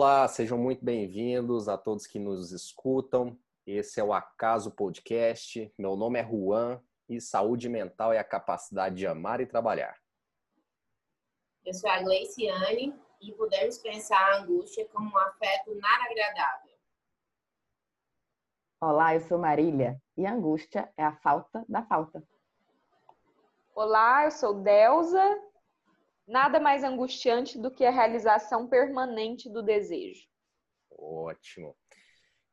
Olá, sejam muito bem-vindos a todos que nos escutam. Esse é o Acaso Podcast. Meu nome é Juan e saúde mental é a capacidade de amar e trabalhar. Eu sou a Gleiciane e podemos pensar a angústia como um afeto nada agradável. Olá, eu sou Marília e a angústia é a falta da falta. Olá, eu sou Delza Nada mais angustiante do que a realização permanente do desejo. Ótimo.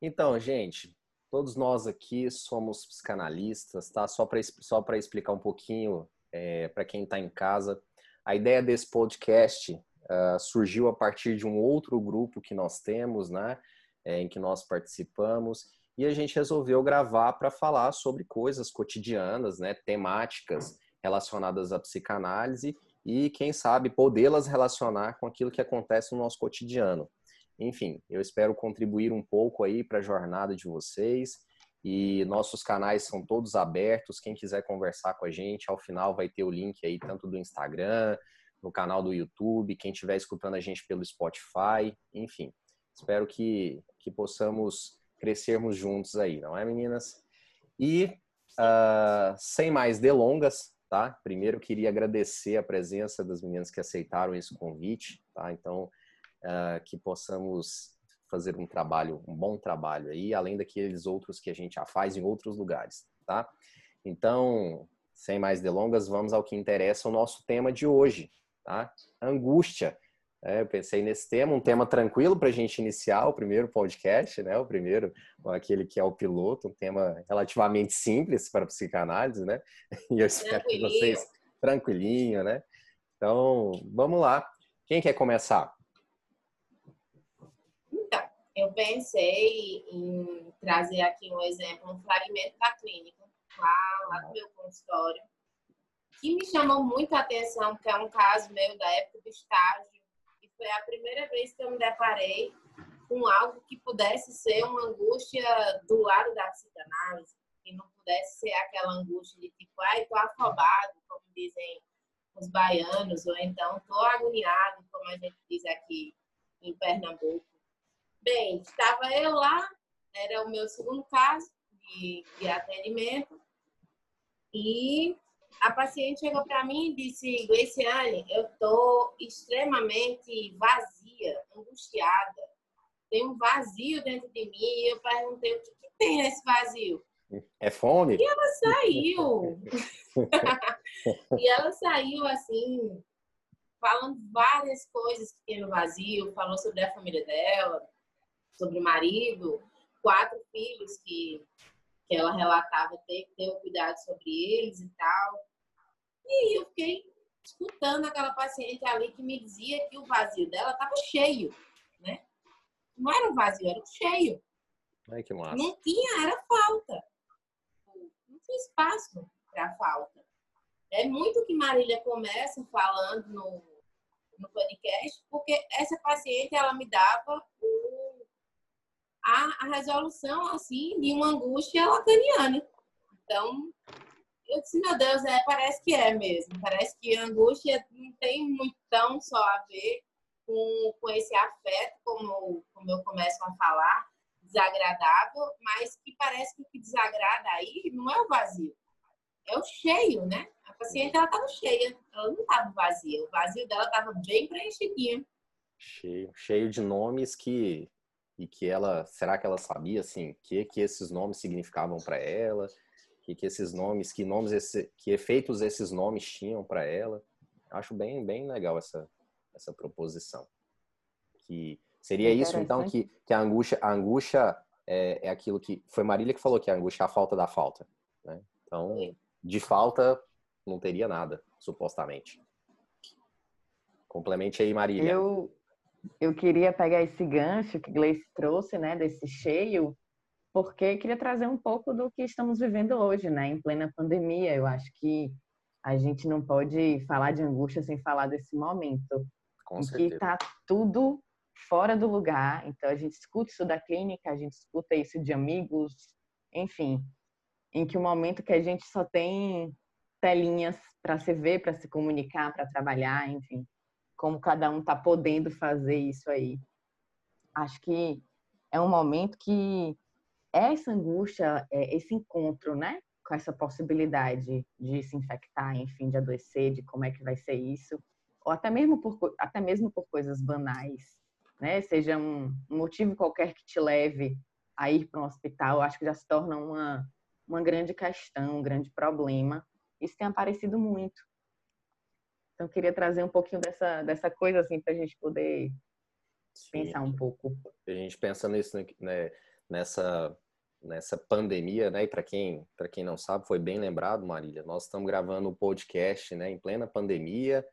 Então, gente, todos nós aqui somos psicanalistas, tá? Só para só explicar um pouquinho é, para quem está em casa, a ideia desse podcast uh, surgiu a partir de um outro grupo que nós temos, né? É, em que nós participamos e a gente resolveu gravar para falar sobre coisas cotidianas, né? Temáticas relacionadas à psicanálise e, quem sabe, podê-las relacionar com aquilo que acontece no nosso cotidiano. Enfim, eu espero contribuir um pouco aí para a jornada de vocês e nossos canais são todos abertos. Quem quiser conversar com a gente, ao final vai ter o link aí tanto do Instagram, no canal do YouTube, quem estiver escutando a gente pelo Spotify, enfim. Espero que, que possamos crescermos juntos aí, não é, meninas? E uh, sem mais delongas, tá? Primeiro, queria agradecer a presença das meninas que aceitaram esse convite, tá? Então, uh, que possamos fazer um trabalho, um bom trabalho aí, além daqueles outros que a gente já faz em outros lugares, tá? Então, sem mais delongas, vamos ao que interessa o nosso tema de hoje, tá? Angústia. É, eu pensei nesse tema, um tema tranquilo para a gente iniciar o primeiro podcast, né? O primeiro, aquele que é o piloto, um tema relativamente simples para a psicanálise, né? E eu espero que vocês tranquilinho, né? Então, vamos lá. Quem quer começar? Então, eu pensei em trazer aqui um exemplo, um fragmento da clínica, lá, lá do meu consultório, que me chamou muita atenção, porque é um caso meu da época do estágio foi a primeira vez que eu me deparei com algo que pudesse ser uma angústia do lado da psicanálise, que não pudesse ser aquela angústia de tipo, ai, tô afobado, como dizem os baianos, ou então tô agoniado, como a gente diz aqui em Pernambuco. Bem, estava eu lá, era o meu segundo caso de, de atendimento, e a paciente chegou para mim e disse: Gleiciane, eu estou extremamente vazia, angustiada. Tem um vazio dentro de mim. E eu perguntei: o que, que tem nesse vazio? É fome? E ela saiu. e ela saiu assim, falando várias coisas que tem no vazio. Falou sobre a família dela, sobre o marido, quatro filhos que que ela relatava ter que ter cuidado sobre eles e tal. E eu fiquei escutando aquela paciente ali que me dizia que o vazio dela estava cheio, né? Não era um vazio, era um cheio. Ai, que massa. Não tinha, era falta. Não tinha espaço para falta. É muito que Marília começa falando no, no podcast, porque essa paciente, ela me dava o, a, a resolução, assim, de uma angústia lacaniana. Então, eu disse, meu Deus, é, parece que é mesmo. Parece que a angústia não tem muito tão só a ver com, com esse afeto, como, como eu começo a falar, desagradável, mas que parece que o que desagrada aí não é o vazio, é o cheio, né? A paciente, ela estava cheia, ela não estava vazia. O vazio dela estava bem preenchidinho. Cheio, cheio de nomes que e que ela, será que ela sabia assim, que que esses nomes significavam para ela? que, que esses nomes, que nomes, esse, que efeitos esses nomes tinham para ela. Acho bem, bem legal essa, essa proposição. Que seria isso então que, que a angústia, a angústia é, é aquilo que foi Marília que falou que a angústia é a falta da falta. Né? Então, de falta não teria nada, supostamente. Complemente aí, Marília. Eu, eu queria pegar esse gancho que Gleice trouxe, né, desse cheio, porque queria trazer um pouco do que estamos vivendo hoje, né, em plena pandemia. Eu acho que a gente não pode falar de angústia sem falar desse momento, Com em certeza. que está tudo fora do lugar. Então a gente escuta isso da clínica, a gente escuta isso de amigos, enfim, em que o um momento que a gente só tem telinhas para se ver, para se comunicar, para trabalhar, enfim, como cada um está podendo fazer isso aí. acho que é um momento que essa angústia, é, esse encontro, né, com essa possibilidade de se infectar, enfim, de adoecer, de como é que vai ser isso, ou até mesmo por, até mesmo por coisas banais, né, seja um, um motivo qualquer que te leve a ir para um hospital, acho que já se torna uma, uma grande questão, um grande problema. Isso tem aparecido muito. Então, eu queria trazer um pouquinho dessa, dessa coisa, assim, para a gente poder Sim. pensar um pouco. A gente pensa nisso, né, nessa, nessa pandemia, né? E para quem, quem não sabe, foi bem lembrado, Marília, nós estamos gravando o um podcast né, em plena pandemia,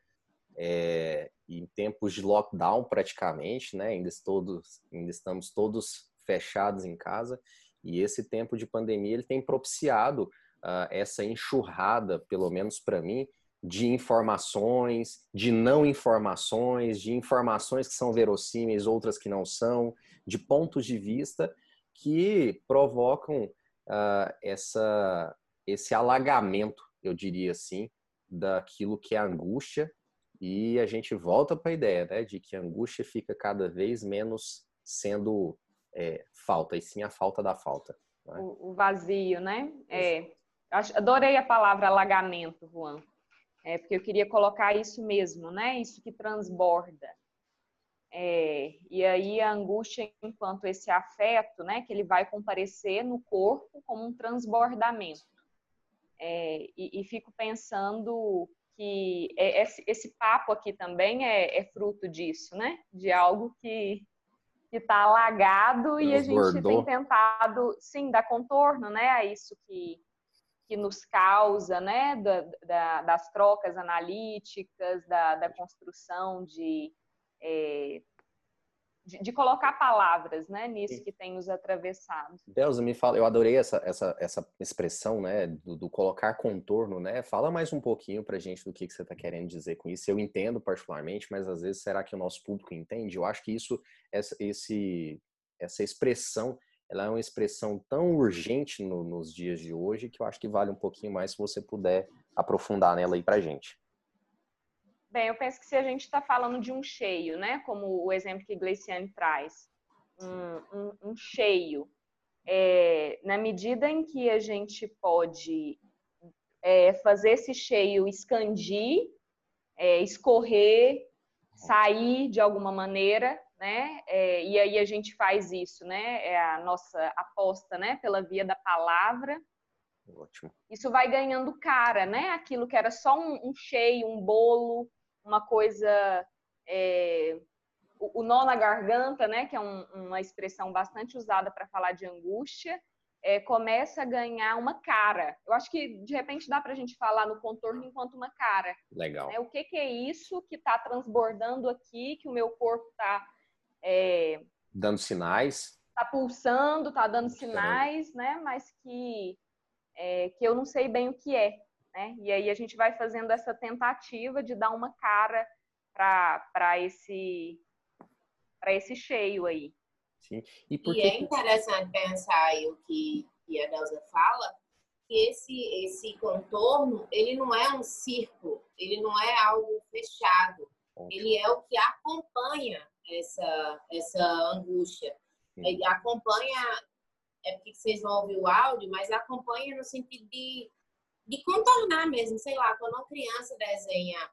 é, em tempos de lockdown praticamente, né? Ainda, todos, ainda estamos todos fechados em casa. E esse tempo de pandemia ele tem propiciado uh, essa enxurrada, pelo menos para mim, de informações, de não informações, de informações que são verossímeis, outras que não são, de pontos de vista que provocam uh, essa, esse alagamento, eu diria assim, daquilo que é angústia. E a gente volta para a ideia né, de que a angústia fica cada vez menos sendo é, falta, e sim a falta da falta. Né? O, o, vazio, né? É, adorei a palavra alagamento, Juan é, porque eu queria colocar isso mesmo, né? Isso que transborda. É, e aí a angústia enquanto esse afeto, né? Que ele vai comparecer no corpo como um transbordamento. É, e, e, fico pensando que é, esse, esse papo aqui também é, é, fruto disso, né? De algo que que está alagado e a gente tem tentado, sim, dar contorno, né, a isso que, que nos causa, né, da, da, das trocas analíticas, da, da construção de, é, de, de, colocar palavras, né, nisso que tem nos atravessado. Delza, me fala, eu adorei essa, essa, essa expressão, né, do, do colocar contorno, né, fala mais um pouquinho pra gente do que, que você está querendo dizer com isso. Eu entendo particularmente, mas às vezes será que o nosso público entende? Eu acho que isso, essa, esse, essa expressão ela é uma expressão tão urgente no, nos dias de hoje que eu acho que vale um pouquinho mais se você puder aprofundar nela aí para gente. Bem, eu penso que se a gente está falando de um cheio, né, como o exemplo que Gleiciane traz, um, um, um cheio, é, na medida em que a gente pode é, fazer esse cheio expandir, é, escorrer, sair de alguma maneira, né? É, e aí a gente faz isso, né? É a nossa aposta, né? Pela via da palavra. Ótimo. Isso vai ganhando cara, né? Aquilo que era só um, um cheio, um bolo, uma coisa, é, o, o, nó na garganta, né? Que é um, uma expressão bastante usada para falar de angústia. É, começa a ganhar uma cara. Eu acho que de repente dá para a gente falar no contorno enquanto uma cara. Legal. Né? O que, que, é isso que está transbordando aqui, que o meu corpo está é, dando sinais. Está pulsando, está dando sinais, né? Mas que, é, que eu não sei bem o que é. Né? E aí a gente vai fazendo essa tentativa de dar uma cara para esse, esse cheio aí. Sim. E, e é interessante pensar aí o que, que a Delza fala, que esse, esse contorno, ele não é um círculo, ele não é algo fechado, ele é o que acompanha essa, essa angústia. Acompanha, é porque vocês vão ouvir o áudio, mas acompanha no sentido de, de contornar mesmo, sei lá, quando uma criança desenha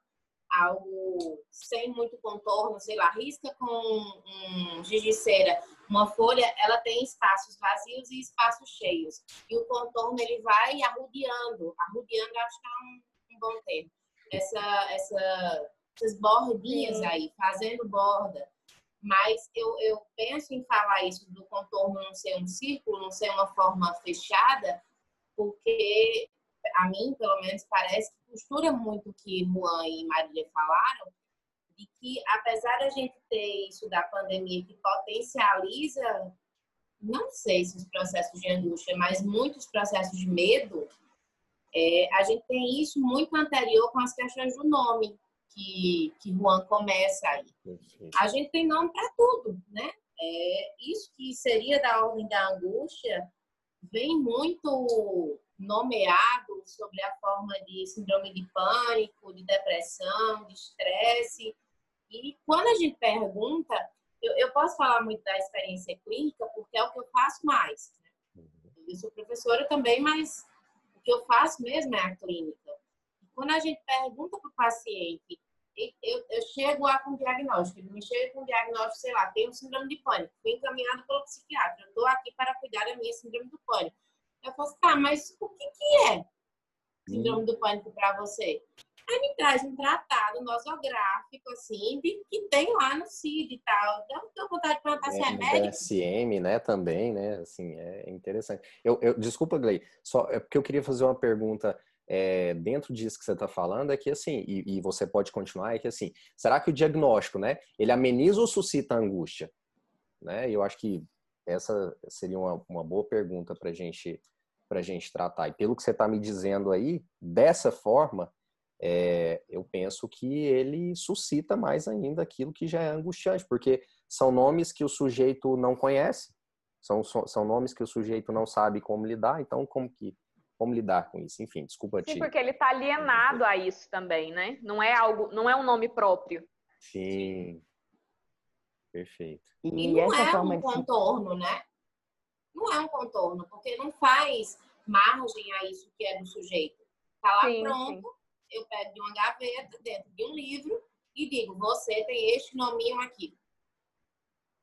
algo sem muito contorno, sei lá, risca com um giz de cera, uma folha, ela tem espaços vazios e espaços cheios. E o contorno ele vai arrodeando, arrodeando acho que é um, um bom termo. Essa, essa, essas bordinhas Sim. aí, fazendo borda. Mas eu, eu penso em falar isso do contorno não ser um círculo, não ser uma forma fechada, porque a mim, pelo menos, parece que costura muito o que Juan e Maria falaram, de que apesar da gente ter isso da pandemia que potencializa, não sei se os processos de angústia, mas muitos processos de medo, é, a gente tem isso muito anterior com as questões do nome que, que Juan começa aí. A gente tem nome para tudo, né? É, isso que seria da ordem da angústia vem muito nomeado sobre a forma de síndrome de pânico, de depressão, de estresse. E quando a gente pergunta, eu, eu, posso falar muito da experiência clínica porque é o que eu faço mais. Né? Uhum. Eu sou professora também, mas o que eu faço mesmo é a clínica. Quando a gente pergunta para o paciente, eu, eu, chego lá com diagnóstico, ele me chega com diagnóstico, sei lá, tenho síndrome de pânico, fui encaminhado pelo psiquiatra, eu estou aqui para cuidar da minha síndrome do pânico. Eu falo assim, tá, mas o que, que é síndrome do pânico para você? Aí me traz um tratado nosográfico, assim, de, que tem lá no CID e tal. Então, tenho vontade de perguntar é, se é médico. DSM, né, também, né, assim, é interessante. Eu, eu, desculpa, Glei, só é porque eu queria fazer uma pergunta é, dentro disso que você está falando, é que assim, e, e, você pode continuar, é que assim, será que o diagnóstico, né, ele ameniza ou suscita angústia? Né? Eu acho que essa seria uma, uma boa pergunta para gente, a gente tratar. E pelo que você está me dizendo aí, dessa forma, é, eu penso que ele suscita mais ainda aquilo que já é angustiante, porque são nomes que o sujeito não conhece, são, são nomes que o sujeito não sabe como lidar, então como que como lidar com isso? Enfim, desculpa Sim, te... porque ele está alienado a isso também, né? Não é algo, não é um nome próprio. Sim. Perfeito. E, e não é um contorno, né? Não é um contorno, porque não faz margem a isso que é do sujeito. Tá lá sim, pronto, sim eu pego de uma gaveta, dentro de um livro, e digo, você tem este nominho aqui.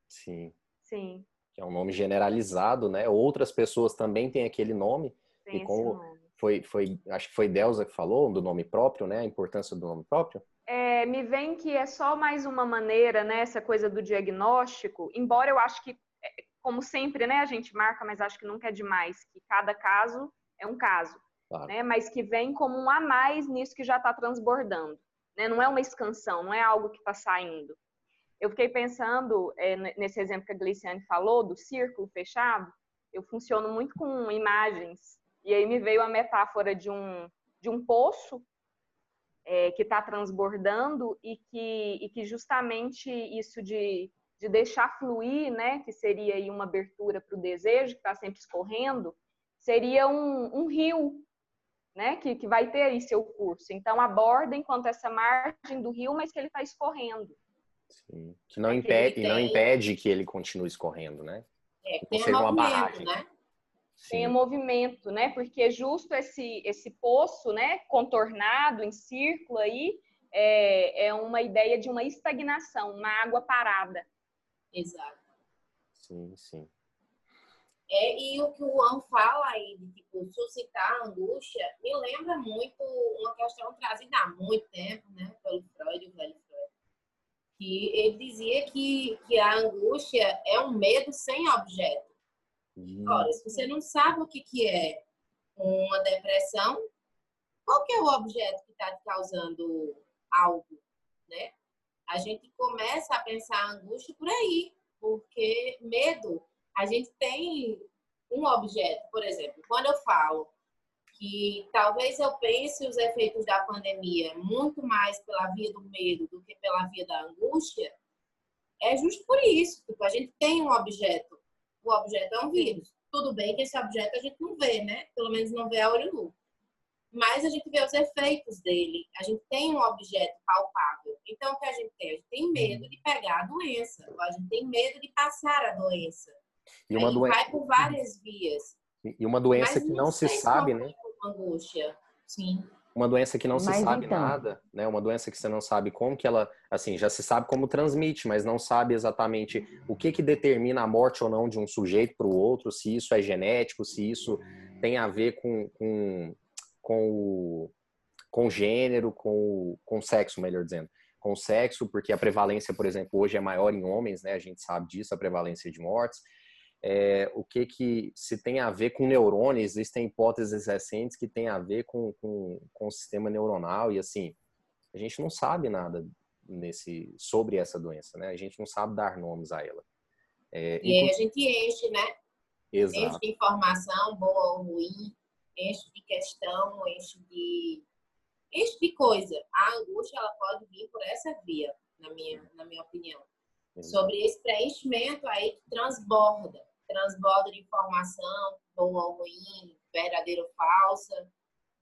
Sim. Sim. Que é um nome generalizado, né? Outras pessoas também têm aquele nome. Tem e como. Foi, foi, acho que foi Delza que falou do nome próprio, né? A importância do nome próprio. É, me vem que é só mais uma maneira, né? Essa coisa do diagnóstico, embora eu acho que, é, como sempre, né? A gente marca, mas acho que nunca é demais, que cada caso é um caso claro. né? mas que vem como um a mais nisso que já está transbordando. Né? Não é uma excansão, não é algo que está saindo. Eu fiquei pensando é, nesse exemplo que a Gliciane falou, do círculo fechado, eu funciono muito com imagens, e aí me veio a metáfora de um, de um poço é, que está transbordando e que, e que justamente isso de, de deixar fluir, né, que seria aí uma abertura para o desejo, que está sempre escorrendo, seria um, um rio né, que, que vai ter aí seu curso. Então, aborda enquanto essa margem do rio, mas que ele está escorrendo. Sim. Que não, é impede, que não impede que ele continue escorrendo, né? É, tem seja uma barragem. Né? Tem movimento, né? Porque justo esse, esse poço, né, contornado em círculo aí, é, é uma ideia de uma estagnação, uma água parada. Exato. Sim, sim. É, e o que o Juan fala aí de tipo, suscitar angústia me lembra muito uma questão trazida há muito tempo, né, pelo Freud, o velho Freud, que ele dizia que, que a angústia é um medo sem objeto. Ora, se você não sabe o que, que é uma depressão, qual que é o objeto que está te causando algo, né? A gente começa a pensar a angústia por aí, porque medo a gente tem um objeto, por exemplo, quando eu falo que talvez eu pense os efeitos da pandemia muito mais pela via do medo do que pela via da angústia, é justo por isso. Tipo, a gente tem um objeto. O objeto é um vírus. Tudo bem que esse objeto a gente não vê, né? Pelo menos não vê a olho nu. Mas a gente vê os efeitos dele. A gente tem um objeto palpável. Então, o que a gente tem? A gente tem medo de pegar a doença. A gente tem medo de passar a doença. E uma doença. Vai por várias vias. E uma doença que não se sabe, né? Angústia. Sim. Uma doença que não se sabe então. nada, né? Uma doença que você não sabe como que ela, assim, já se sabe como transmite, mas não sabe exatamente o que que determina a morte ou não de um sujeito para o outro, se isso é genético, se isso tem a ver com, com, com o com gênero, com, com sexo, melhor dizendo com sexo, porque a prevalência, por exemplo, hoje é maior em homens, né? A gente sabe disso, a prevalência de mortes é, o que que se tem a ver com neurônios, existem hipóteses recentes que tem a ver com, com, com o sistema neuronal e assim, a gente não sabe nada nesse sobre essa doença, né? A gente não sabe dar nomes a ela. É, e aí a gente enche, né? Exato. Enche de informação, boa ou ruim, enche de questão, enche de enche de coisa. A angústia ela pode vir por essa via, na minha, na minha opinião sobre esse preenchimento aí que transborda, transborda de informação, boa ou ruim, verdadeira ou falsa,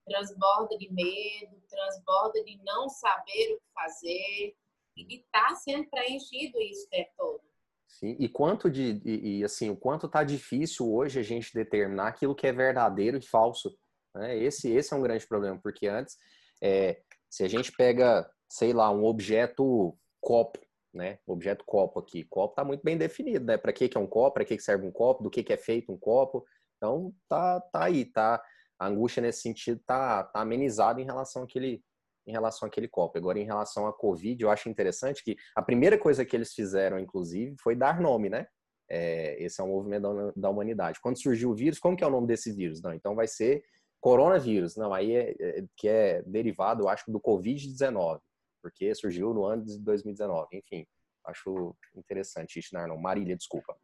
transborda de medo, transborda de não saber o que fazer e de estar tá sendo preenchido isso o tempo todo. Sim, e quanto de e, e, assim, o quanto tá difícil hoje a gente determinar aquilo que é verdadeiro e falso. Né? Esse, esse é um grande problema, porque antes, é, se a gente pega, sei lá, um objeto copo, né? Objeto copo aqui, copo tá muito bem definido, né? Para que que é um copo, para que que serve um copo, do que que é feito um copo. Então tá, tá aí, tá. A angústia nesse sentido tá, tá amenizada em relação àquele, em relação àquele copo. Agora, em relação à Covid, eu acho interessante que a primeira coisa que eles fizeram, inclusive, foi dar nome, né? É, esse é um movimento da, humanidade. Quando surgiu o vírus, como que é o nome desse vírus? Não, então vai ser coronavírus. Não, aí é, é que é derivado, eu acho, do Covid-19, porque surgiu no ano de 2019. Enfim, acho interessante isso, Narnon. Marília, desculpa.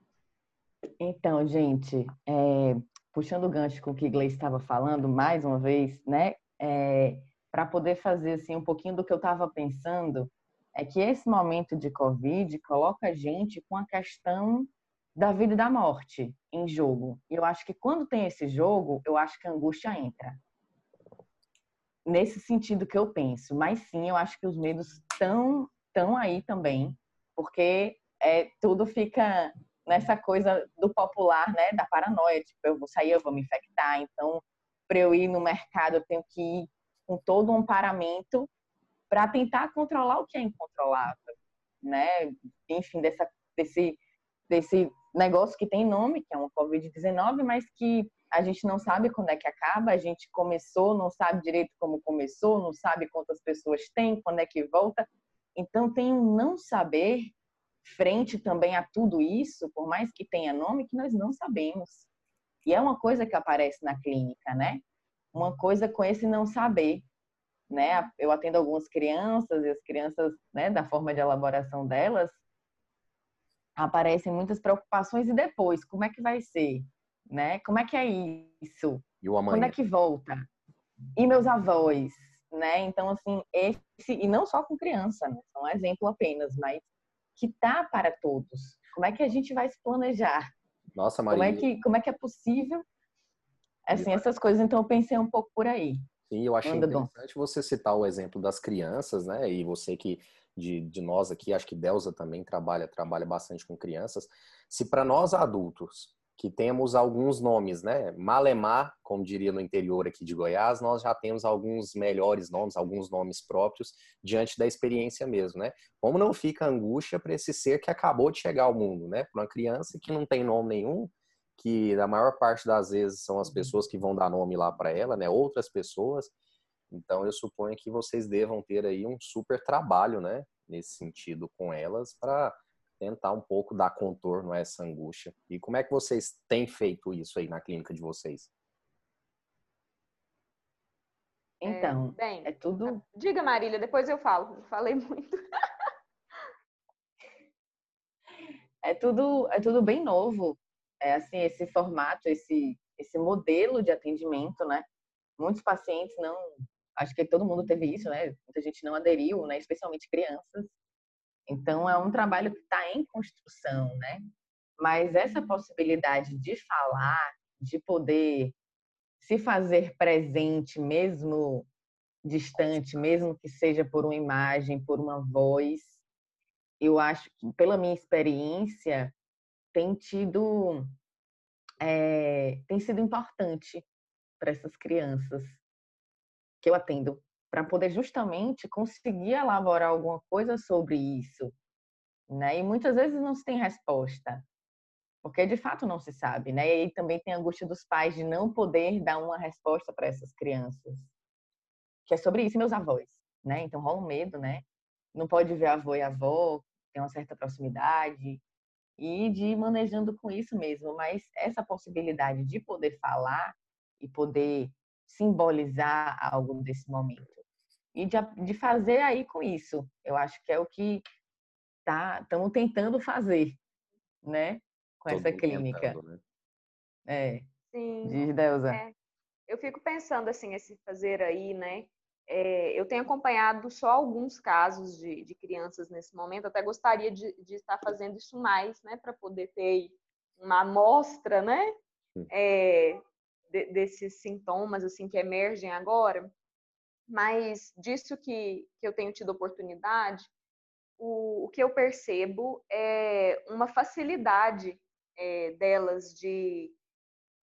Então, gente, é, puxando o gancho com o que Gleice estava falando, mais uma vez, né? É, para poder fazer assim um pouquinho do que eu estava pensando, é que esse momento de Covid coloca a gente com a questão da vida e da morte em jogo. E eu acho que quando tem esse jogo, eu acho que a angústia entra. Nesse sentido que eu penso. Mas sim, eu acho que os medos estão tão aí também, porque é, tudo fica nessa coisa do popular, né, da paranoia, tipo, eu vou sair, eu vou me infectar, então para eu ir no mercado eu tenho que ir com todo um paramento para tentar controlar o que é incontrolável, né? Enfim, dessa, desse, desse negócio que tem nome, que é um Covid-19, mas que a gente não sabe quando é que acaba, a gente começou, não sabe direito como começou, não sabe quantas pessoas tem, quando é que volta. Então tem um não saber frente também a tudo isso, por mais que tenha nome, que nós não sabemos. E é uma coisa que aparece na clínica, né? uma coisa com esse não saber, né? Eu atendo algumas crianças e as crianças, né, da forma de elaboração delas, aparecem muitas preocupações e depois, como é que vai ser, né? Como é que é isso? E o Quando é que volta? E meus avós, né? Então assim, esse e não só com criança, né? São um exemplo apenas, mas que tá para todos. Como é que a gente vai se planejar? Nossa, Maria. Como é que como é que é possível Assim, essas coisas, então eu pensei um pouco por aí. Sim, eu achei Anda interessante bom. você citar o exemplo das crianças, né? E você que de, de nós aqui, acho que Delza também trabalha trabalha bastante com crianças. Se para nós adultos que temos alguns nomes, né? Malemar, como diria no interior aqui de Goiás, nós já temos alguns melhores nomes, alguns nomes próprios diante da experiência mesmo, né? Como não fica angústia para esse ser que acabou de chegar ao mundo, né? Para uma criança que não tem nome nenhum, que na maior parte das vezes são as uhum. pessoas que vão dar nome lá para ela, né? Outras pessoas. Então eu suponho que vocês devam ter aí um super trabalho, né? Nesse sentido com elas para tentar um pouco dar contorno a essa angústia. E como é que vocês têm feito isso aí na clínica de vocês? Então, é, bem, é tudo. Diga, Marília, depois eu falo. falei muito. é tudo, é tudo bem novo é, assim esse formato, esse esse modelo de atendimento, né? Muitos pacientes não, acho que todo mundo teve isso, né? Muita gente não aderiu, né? Especialmente crianças. Então é um trabalho que está em construção, né? Mas essa possibilidade de falar, de poder se fazer presente, mesmo distante, mesmo que seja por uma imagem, por uma voz, eu acho que, pela minha experiência, tem tido é, tem sido importante para essas crianças que eu atendo para poder justamente conseguir elaborar alguma coisa sobre isso, né? E muitas vezes não se tem resposta, porque de fato não se sabe, né? E aí também tem a angústia dos pais de não poder dar uma resposta para essas crianças, que é sobre isso, meus avós, né? Então rola um medo, né? Não pode ver avô e avó, tem uma certa proximidade, e de ir manejando com isso mesmo. Mas essa possibilidade de poder falar e poder simbolizar algo desse momento e de, de fazer aí com isso, eu acho que é o que tá estamos tentando fazer, né, com Todo essa clínica. Tentando, né? É. Sim. Diz Deusa. É. Eu fico pensando assim, esse fazer aí, né? É, eu tenho acompanhado só alguns casos de, de crianças nesse momento, até gostaria de, de, estar fazendo isso mais, né, para poder ter uma amostra, né, é, de, desses sintomas, assim, que emergem agora, mas disso que, que eu tenho tido oportunidade, o, o que eu percebo é uma facilidade é, delas de,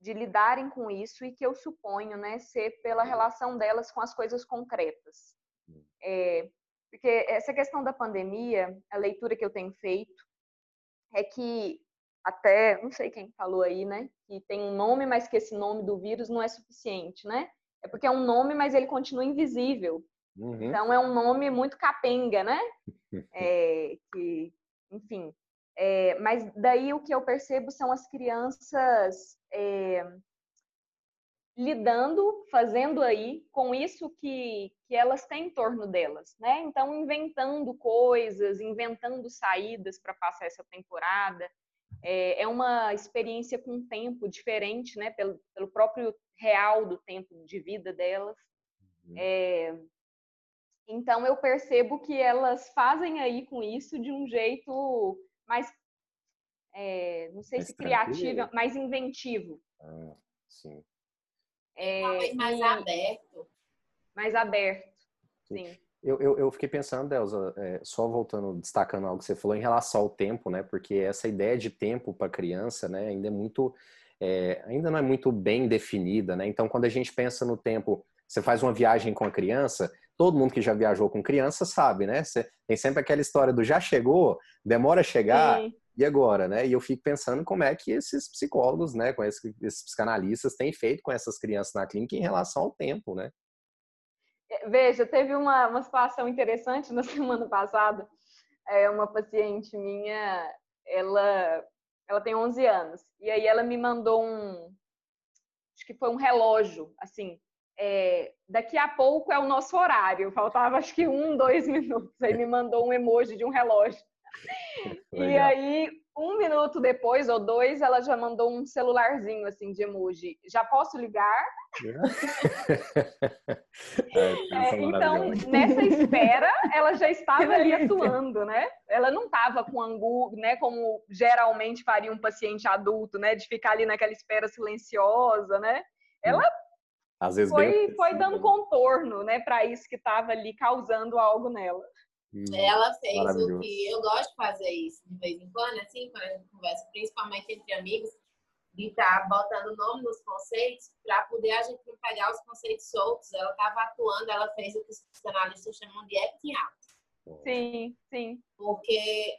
de lidarem com isso e que eu suponho né, ser pela relação delas com as coisas concretas. É, porque essa questão da pandemia, a leitura que eu tenho feito é que até, não sei quem falou aí, né, que tem um nome, mas que esse nome do vírus não é suficiente, né? É porque é um nome, mas ele continua invisível. Uhum. Então é um nome muito capenga, né? É, que, enfim. É, mas daí o que eu percebo são as crianças é, lidando, fazendo aí com isso que, que elas têm em torno delas, né? Então inventando coisas, inventando saídas para passar essa temporada. É, é, uma experiência com tempo diferente, né? Pelo, pelo próprio real do tempo de vida delas. Uhum. É, então eu percebo que elas fazem aí com isso de um jeito mais, é, não sei mais se criativo, mais inventivo. Ah, sim. É, mais aberto. Mais aberto, sim. sim. Eu, eu, eu, fiquei pensando, Delza, é, só voltando, destacando algo que você falou em relação ao tempo, né? Porque essa ideia de tempo para criança, né, ainda é muito, é, ainda não é muito bem definida, né? Então, quando a gente pensa no tempo, você faz uma viagem com a criança, todo mundo que já viajou com criança sabe, né? Você, tem sempre aquela história do já chegou, demora a chegar, Sim. e agora, né? E eu fico pensando como é que esses psicólogos, né, com esses, esses psicanalistas têm feito com essas crianças na clínica em relação ao tempo, né? Veja, teve uma, uma situação interessante na semana passada. É, uma paciente minha, ela, ela tem 11 anos, e aí ela me mandou um, acho que foi um relógio, assim, é, daqui a pouco é o nosso horário, faltava acho que um, dois minutos, aí me mandou um emoji de um relógio. e aí, um minuto depois, ou dois, ela já mandou um celularzinho assim de emoji. Já posso ligar? é, é, então, nessa espera, ela já estava ali atuando, né? Ela não estava com angu, né? Como geralmente faria um paciente adulto, né? De ficar ali naquela espera silenciosa, né? Ela Às vezes foi, foi dando contorno, né? Para isso que estava ali causando algo nela. Hum, ela fez o que eu gosto de fazer isso de vez em quando, assim, quando a gente conversa, principalmente entre amigos, de estar tá botando nome nos conceitos para poder a gente não pegar os conceitos soltos. Ela estava atuando, ela fez o que os psicanalistas chamam de acting out. Sim, sim. Porque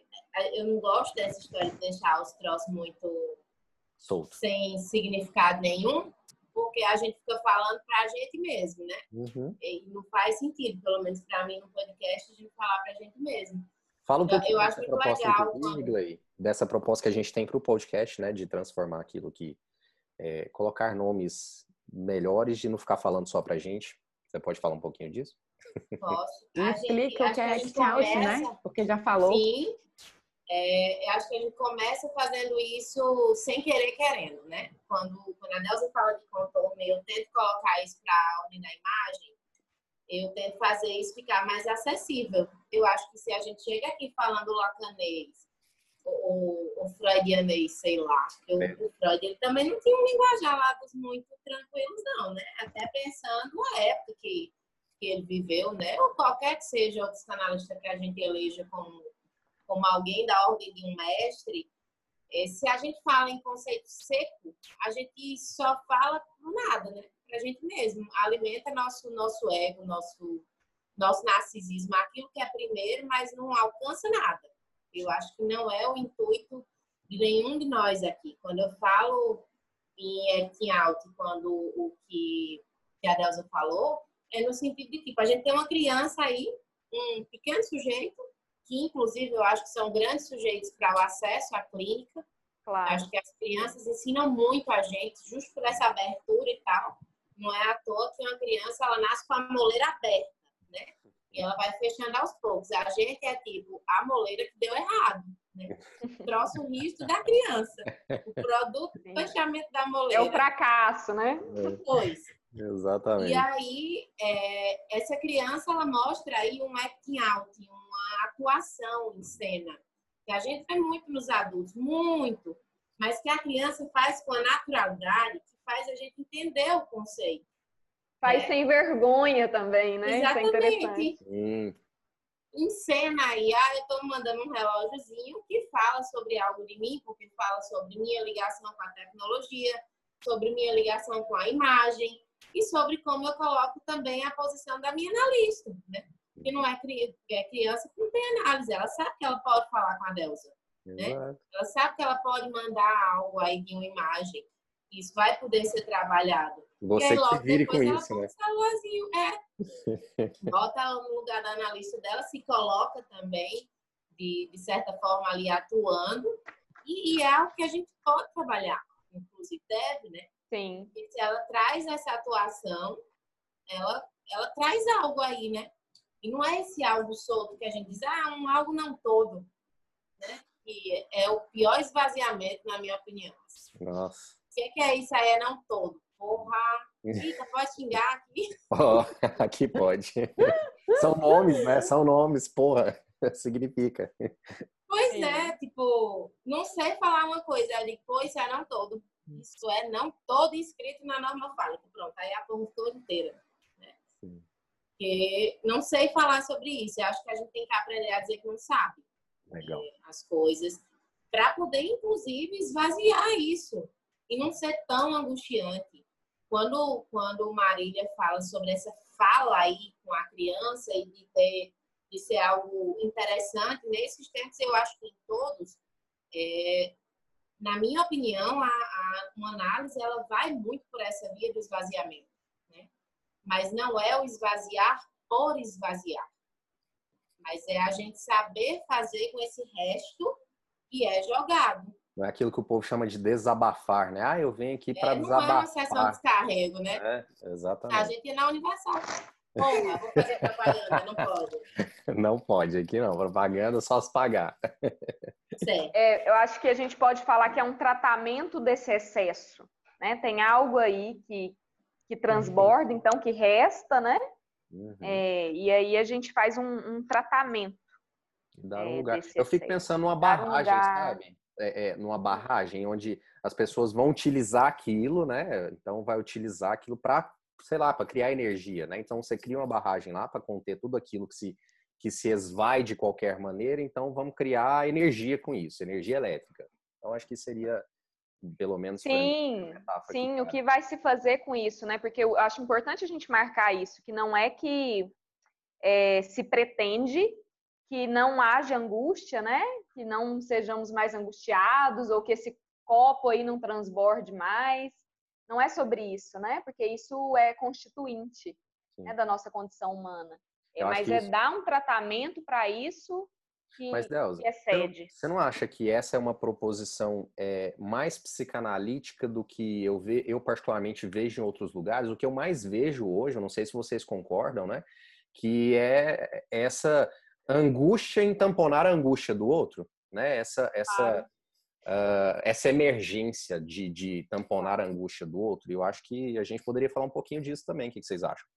eu não gosto dessa história de deixar os troços muito soltos, sem significado nenhum porque a gente fica falando para a gente mesmo, né? Uhum. E não faz sentido, pelo menos para mim, no podcast, a gente falar para a gente mesmo. Fala um então, pouquinho eu acho dessa proposta legal, quando... dessa proposta que a gente tem para o podcast, né? De transformar aquilo que... É, colocar nomes melhores de não ficar falando só para a gente. Você pode falar um pouquinho disso? Posso. Explica o que é scout, né? Porque já falou. Sim, é, eu acho que a gente começa fazendo isso sem querer querendo, né? Quando, quando a Nelza fala de contorno, eu tento colocar isso para a ordem da imagem, eu tento fazer isso ficar mais acessível. Eu acho que se a gente chega aqui falando lacanês, ou, ou freudianês, sei lá, eu, é. o Freud ele também não tinha um linguajar lá dos muito tranquilos, não, né? Até pensando na época que, que ele viveu, né? Ou qualquer que seja o psicanalista que a gente eleja como como alguém da ordem de um mestre, é, se a gente fala em conceito seco, a gente só fala nada, né? Pra gente mesmo. Alimenta nosso, nosso ego, nosso, nosso narcisismo, aquilo que é primeiro, mas não alcança nada. Eu acho que não é o intuito de nenhum de nós aqui. Quando eu falo em acting out, quando o que, a Delza falou, é no sentido de tipo, a gente tem uma criança aí, um pequeno sujeito, que inclusive eu acho que são grandes sujeitos para o acesso à clínica. Claro. Acho que as crianças ensinam muito a gente, justo por essa abertura e tal. Não é à toa que uma criança ela nasce com a moleira aberta, né? E ela vai fechando aos poucos. A gente é tipo a moleira que deu errado, né? O próximo risco da criança. O produto do fechamento da moleira. É o fracasso, né? Pois. Exatamente. E aí, é, essa criança, ela mostra aí um acting out, uma atuação em cena, que a gente vê muito nos adultos, muito, mas que a criança faz com a naturalidade, que faz a gente entender o conceito. Faz é. sem vergonha também, né? É Exatamente. Hum. encena aí, ah, eu estou mandando um relógiozinho que fala sobre algo de mim, porque fala sobre minha ligação com a tecnologia, sobre minha ligação com a imagem e sobre como eu coloco também a posição da minha analista, né? Que não é, é criança que não tem análise, ela sabe que ela pode falar com a Delza, né? Ela sabe que ela pode mandar algo aí de uma imagem, isso vai poder ser trabalhado. Você aí, que se vire com isso, né? É. Bota no lugar da analista dela, se coloca também, de, de certa forma, ali atuando. E, e é algo que a gente pode trabalhar, inclusive deve, né? Sim. E se ela traz essa atuação, ela, ela traz algo aí, né? E não é esse algo solto que a gente diz, ah, um algo não todo. Né? Que é o pior esvaziamento, na minha opinião. Nossa. O que é, que é isso aí, é não todo? Porra! Eita, pode xingar aqui? Oh, aqui pode. São nomes, né? São nomes, porra. Significa. Pois é, tipo, não sei falar uma coisa, pô, isso é não todo. Isso é não todo inscrito na norma fálica. Pronto, aí a toda inteira. Né? Porque não sei falar sobre isso. Eu acho que a gente tem que aprender a dizer que não sabe Legal. É, as coisas. Para poder, inclusive, esvaziar isso. E não ser tão angustiante. Quando, quando Marília fala sobre essa fala aí com a criança e de ter de ser algo interessante, nesses tempos eu acho que em todos, é, na minha opinião, a, a, uma análise ela vai muito por essa via do esvaziamento, né? Mas não é o esvaziar por esvaziar, mas é a gente saber fazer com esse resto que é jogado. Não é aquilo que o povo chama de desabafar, né? Ah, eu venho aqui para é, desabafar. Não é uma sessão de descarrego, né? É, exatamente. A gente ia na Universal. Porra, vou fazer propaganda, não pode. Não pode, aqui não. Propaganda só se pagar. É, eu acho que a gente pode falar que é um tratamento desse excesso. Né? Tem algo aí que, que transborda, então, que resta, né? Uhum. É, e aí a gente faz um, um tratamento. Dar um é, lugar. Eu fico pensando numa barragem, um sabe? É, é, numa barragem onde as pessoas vão utilizar aquilo, né? Então vai utilizar aquilo para, sei lá, para criar energia, né? Então você cria uma barragem lá para conter tudo aquilo que se que se esvai de qualquer maneira, então vamos criar energia com isso, energia elétrica. Então acho que seria pelo menos sim, sim, o que vai se fazer com isso, né? Porque eu acho importante a gente marcar isso, que não é que é, se pretende que não haja angústia, né? Que não sejamos mais angustiados ou que esse copo aí não transborde mais. Não é sobre isso, né? Porque isso é constituinte né, da nossa condição humana. É, mas é isso... dar um tratamento para isso que, mas, Delza, que excede. Você não acha que essa é uma proposição é, mais psicanalítica do que eu, ve, eu particularmente vejo em outros lugares? O que eu mais vejo hoje, eu não sei se vocês concordam, né? Que é essa angústia em tamponar a angústia do outro, né? Essa, essa, uh, essa emergência de, de tamponar a angústia do outro. E eu acho que a gente poderia falar um pouquinho disso também. O que vocês acham?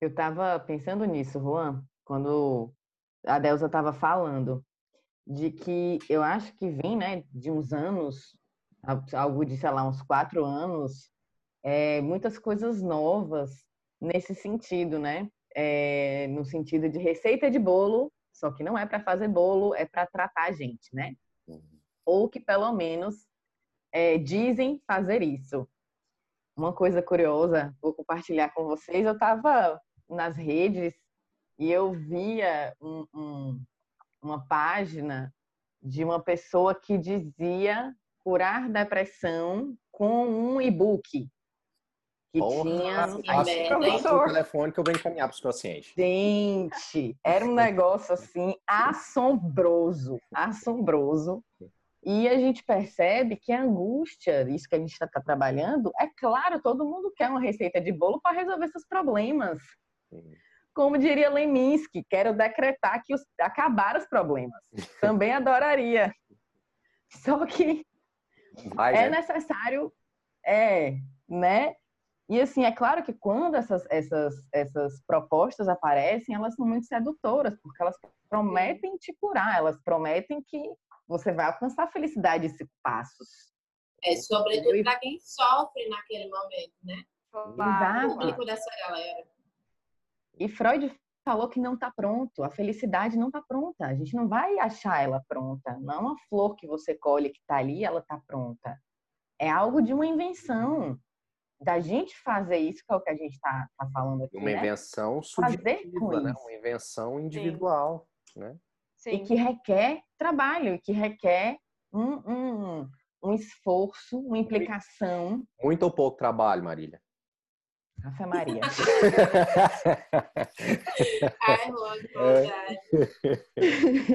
Eu estava pensando nisso, Juan, quando a Delza estava falando, de que eu acho que vem né, de uns anos, algo de, sei lá, uns quatro anos, é, muitas coisas novas nesse sentido, né? É, no sentido de receita de bolo, só que não é para fazer bolo, é para tratar a gente, né? Uhum. Ou que pelo menos é, dizem fazer isso. Uma coisa curiosa, vou compartilhar com vocês. Eu estava nas redes e eu via um, um, uma página de uma pessoa que dizia curar depressão com um e-book que Porra, tinha o telefone que eu vou encaminhar para os pacientes. Gente, era um negócio assim assombroso, assombroso. E a gente percebe que a angústia, isso que a gente está tá trabalhando, é claro, todo mundo quer uma receita de bolo para resolver seus problemas. Como diria Leminski, quero decretar que os, acabar os problemas. Também adoraria. Só que Vai, é né? necessário, é, né? E assim, é claro que quando essas, essas, essas propostas aparecem, elas são muito sedutoras, porque elas prometem te curar, elas prometem que você vai alcançar a felicidade cinco passos. É, sobretudo para quem sofre naquele momento, né? Exato. O público dessa galera. E Freud falou que não está pronto. A felicidade não está pronta. A gente não vai achar ela pronta. Não uma flor que você colhe que está ali, ela está pronta. É algo de uma invenção. Da gente fazer isso, que é o que a gente está tá falando aqui. Uma né? invenção subjetiva, com né? Uma invenção individual, né? Sim. E que requer trabalho, e que requer um, um, um esforço, uma implicação. Muito ou pouco trabalho, Marília? Ave Maria. Ai, vontade.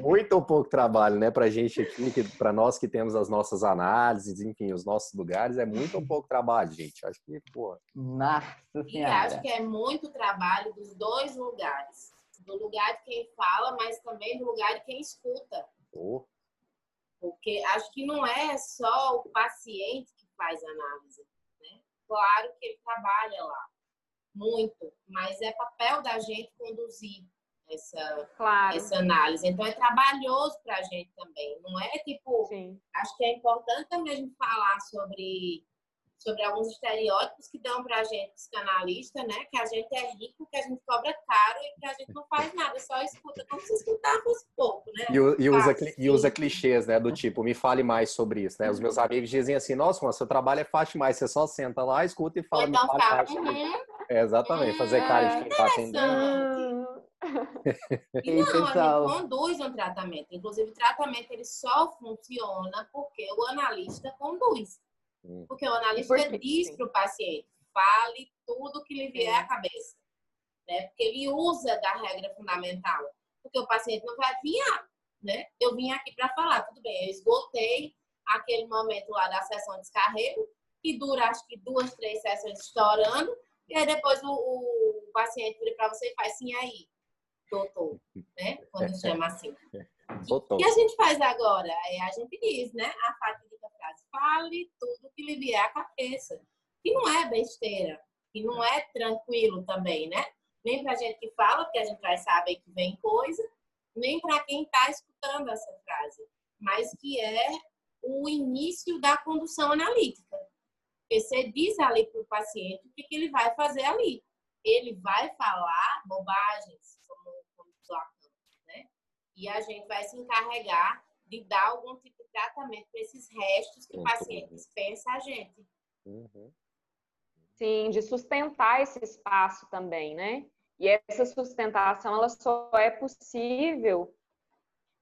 Muito ou pouco trabalho, né? Pra gente aqui, para nós que temos as nossas análises, enfim, os nossos lugares, é muito ou pouco trabalho, gente. Acho que, pô, Nossa E acho que é muito trabalho dos dois lugares. Do lugar de quem fala, mas também do lugar de quem escuta. pô, Porque acho que não é só o paciente que faz análise. Né? Claro que ele trabalha lá, muito, mas é papel da gente conduzir essa, Claro. essa análise. Então é trabalhoso para a gente também. Não é tipo. Sim. Acho que é importante também a gente falar sobre, sobre alguns estereótipos que dão para a gente, psicanalista, né? Que a gente é rico, que a gente cobra caro e que a gente não faz nada, só escuta, como se fosse pouco, né? E, e usa, e usa clichês, né? Do tipo, me fale mais sobre isso, né? Os meus amigos dizem assim, nossa, mas seu trabalho é fácil demais, você só senta lá, escuta e Ou fala, me então fale ficar, mais uhum, É, exatamente, fazer cara de quem tá atendendo. E não, a gente conduz um tratamento. Inclusive, o tratamento ele só funciona porque o analista conduz. Hum. Porque o analista Por quê? diz para o paciente, fale tudo que lhe vier à cabeça. Né? Porque ele usa da regra fundamental. Porque o paciente não vai adivinhar. Né? Eu vim aqui para falar, tudo bem, eu esgotei aquele momento lá da sessão de descarrego, que dura acho que duas, três sessões estourando, e aí depois o, o paciente vira para você e faz assim aí, doutor, né? Quando chama assim. O que a gente faz agora? É, a gente diz, né? A fatídica frase, fale tudo que lhe vier à cabeça. Que não é besteira, que não é tranquilo também, né? Nem pra gente que fala, porque a gente vai saber que vem coisa, nem para quem está escutando essa frase, mas que é o início da condução analítica. Porque você diz ali para o paciente o que, que ele vai fazer ali. Ele vai falar bobagens, como, como né? E a gente vai se encarregar de dar algum tipo de tratamento para esses restos que o Uhum. paciente dispensa a gente. Uhum. Sim, de sustentar esse espaço também, né? E essa sustentação, ela só é possível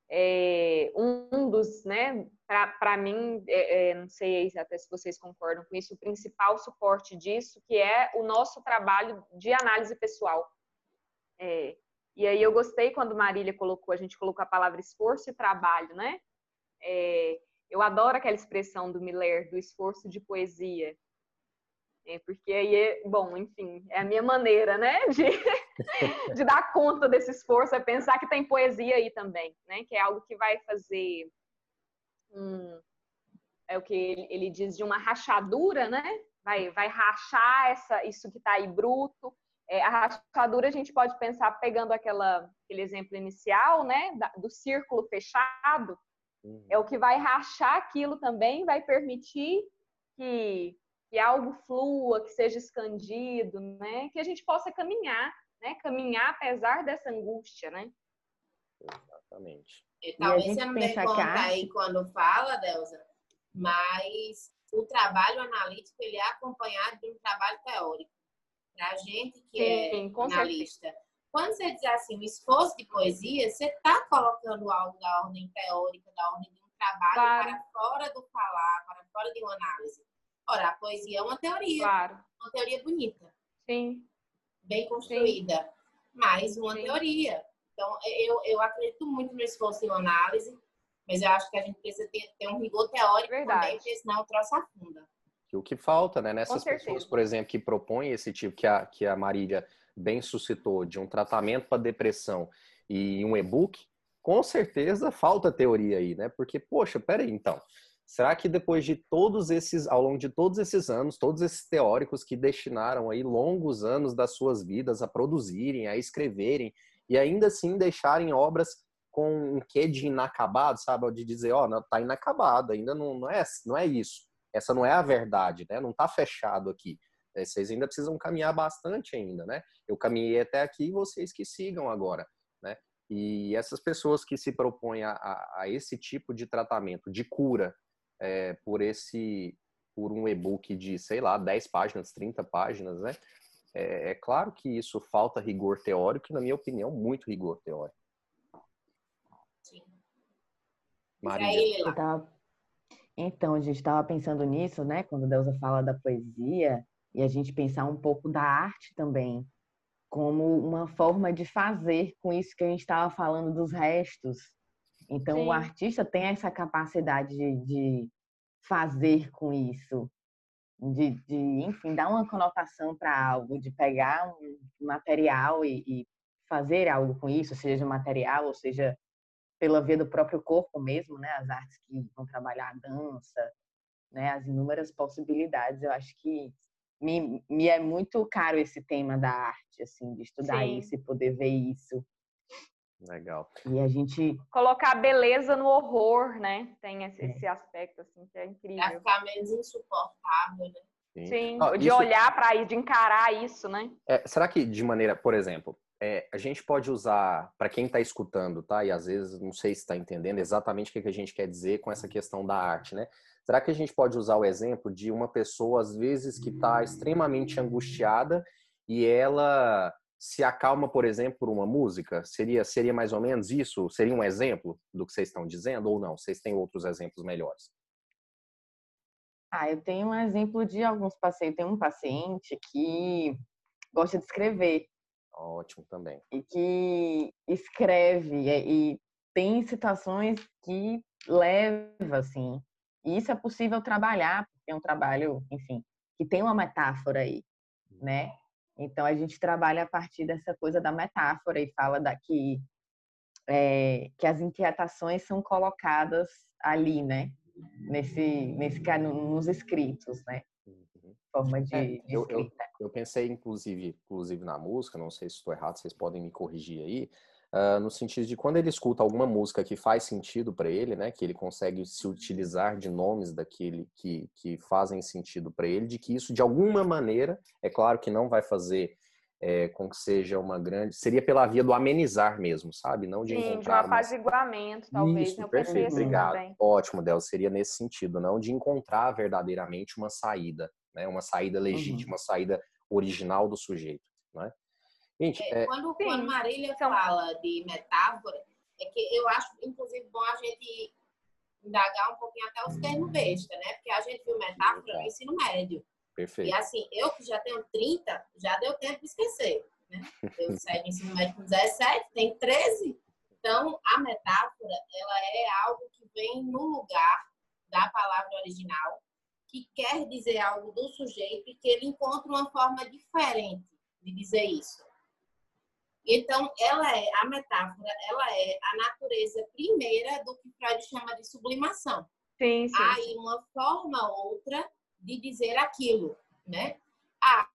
é, um dos, né? Para mim, é, é, não sei até se vocês concordam com isso, o principal suporte disso, que é o nosso trabalho de análise pessoal. É, e aí eu gostei quando Marília colocou, a gente colocou a palavra esforço e trabalho, né? É, eu adoro aquela expressão do Miller, do esforço de poesia. É, porque aí, é, bom, enfim, é a minha maneira, né, de, de dar conta desse esforço, é pensar que tem poesia aí também, né, que é algo que vai fazer, é o que ele, ele diz de uma rachadura, né, vai, vai rachar essa, isso que está aí bruto, é, a rachadura a gente pode pensar pegando aquela, aquele exemplo inicial, né, da, do círculo fechado, Uhum. é o que vai rachar aquilo também, vai permitir que, que algo flua, que seja escandido, né? Que a gente possa caminhar, né? Caminhar apesar dessa angústia, né? Exatamente. E a talvez gente você não dê conta a aí quando fala, Delza, mas o trabalho analítico ele é acompanhado de um trabalho teórico. Para a gente que Sim, é analista. Quando você diz assim, o esforço de poesia, você está colocando algo da ordem teórica, da ordem de um trabalho Claro. para fora do falar, para fora de uma análise. Ora, a poesia é uma teoria, Claro. uma teoria bonita Sim, bem construída, mas uma Sim. teoria. Então, eu, eu acredito muito no esforço em uma análise, mas eu acho que a gente precisa ter, ter um rigor teórico Verdade. também, porque senão o troço afunda. Que o que falta, né, nessas pessoas, por exemplo, que propõem esse tipo que a, que a Marília bem suscitou, de um tratamento para depressão e um e-book, com certeza falta teoria aí, né? Porque, poxa, peraí, então. Será que depois de todos esses, ao longo de todos esses anos, todos esses teóricos que destinaram aí longos anos das suas vidas a produzirem, a escreverem, e ainda assim deixarem obras com um quê de inacabado, sabe? De dizer, ó, não, tá inacabado, ainda não, não, é, não é isso essa não é a verdade, né? Não está fechado aqui. É, vocês ainda precisam caminhar bastante ainda, né? Eu caminhei até aqui e vocês que sigam agora, né? E essas pessoas que se propõem a, a, a esse tipo de tratamento, de cura, é, por esse por um e-book de, sei lá, 10 páginas, 30 páginas, né? É, é, claro que isso falta rigor teórico, e, na minha opinião, muito rigor teórico. Sim. Maria. Tava... Então, a gente estava pensando nisso, né? Quando Deusa fala da poesia, e a gente pensar um pouco da arte também, como uma forma de fazer com isso que a gente estava falando dos restos. Então, Sim. o artista tem essa capacidade de, de fazer com isso, de, de, enfim, dar uma conotação para algo, de pegar um material e, e, fazer algo com isso, seja material, ou seja pela via do próprio corpo mesmo, né? As artes que vão trabalhar a dança, né? As inúmeras possibilidades. Eu acho que me, me é muito caro esse tema da arte, assim, de estudar Sim. isso e poder ver isso. Legal. E a gente. Colocar a beleza no horror, né? Tem esse, é. esse aspecto, assim, que é incrível. Pra ficar menos insuportável, né? Sim, Sim de isso... olhar para isso, de encarar isso, né? É, será que de maneira, por exemplo, é, a gente pode usar, para quem está escutando, tá? E às vezes não sei se está entendendo exatamente o que, que a gente quer dizer com essa questão da arte, né? Será que a gente pode usar o exemplo de uma pessoa, às vezes, que está extremamente angustiada e ela se acalma, por exemplo, por uma música? Seria, seria mais ou menos isso? Seria um exemplo do que vocês estão dizendo ou não? Vocês têm outros exemplos melhores? Ah, eu tenho um exemplo de alguns pacientes. Tem um paciente que gosta de escrever. Ótimo também. E que escreve e, e tem situações que leva, assim. E isso é possível trabalhar, porque é um trabalho, enfim, que tem uma metáfora aí, né? Então a gente trabalha a partir dessa coisa da metáfora e fala daqui é, que as inquietações são colocadas ali, né? Nesse, nesse nos escritos, né? Forma de, é, de eu, eu, eu, pensei, inclusive, inclusive na música, não sei se estou errado, vocês podem me corrigir aí, uh, no sentido de quando ele escuta alguma música que faz sentido para ele, né, que ele consegue se utilizar de nomes daquele que, que fazem sentido para ele, de que isso de alguma maneira, é claro que não vai fazer é, com que seja uma grande. Seria pela via do amenizar mesmo, sabe? Não de Sim, encontrar. de um apaziguamento, talvez. Isso, perfeito, obrigado. Também. Ótimo, Del, seria nesse sentido, não de encontrar verdadeiramente uma saída, né? Uma saída legítima, uhum. uma saída original do sujeito, né? Gente, é, é... Quando, quando Marília então... fala de metáfora, é que eu acho, inclusive, bom a gente indagar um pouquinho até os termos besta, né? Porque a gente viu metáfora no ensino médio. Perfeito. E assim, eu que já tenho 30, já deu tempo de esquecer. Né? Eu saí do ensino médio com 17, tem 13. Então, a metáfora, ela é algo que vem no lugar da palavra original, que quer dizer algo do sujeito e que ele encontra uma forma diferente de dizer isso. Então, ela é a metáfora, ela é a natureza primeira do que Freud chama de sublimação. Sim, sim. Há aí uma forma outra de dizer aquilo, né? Ah,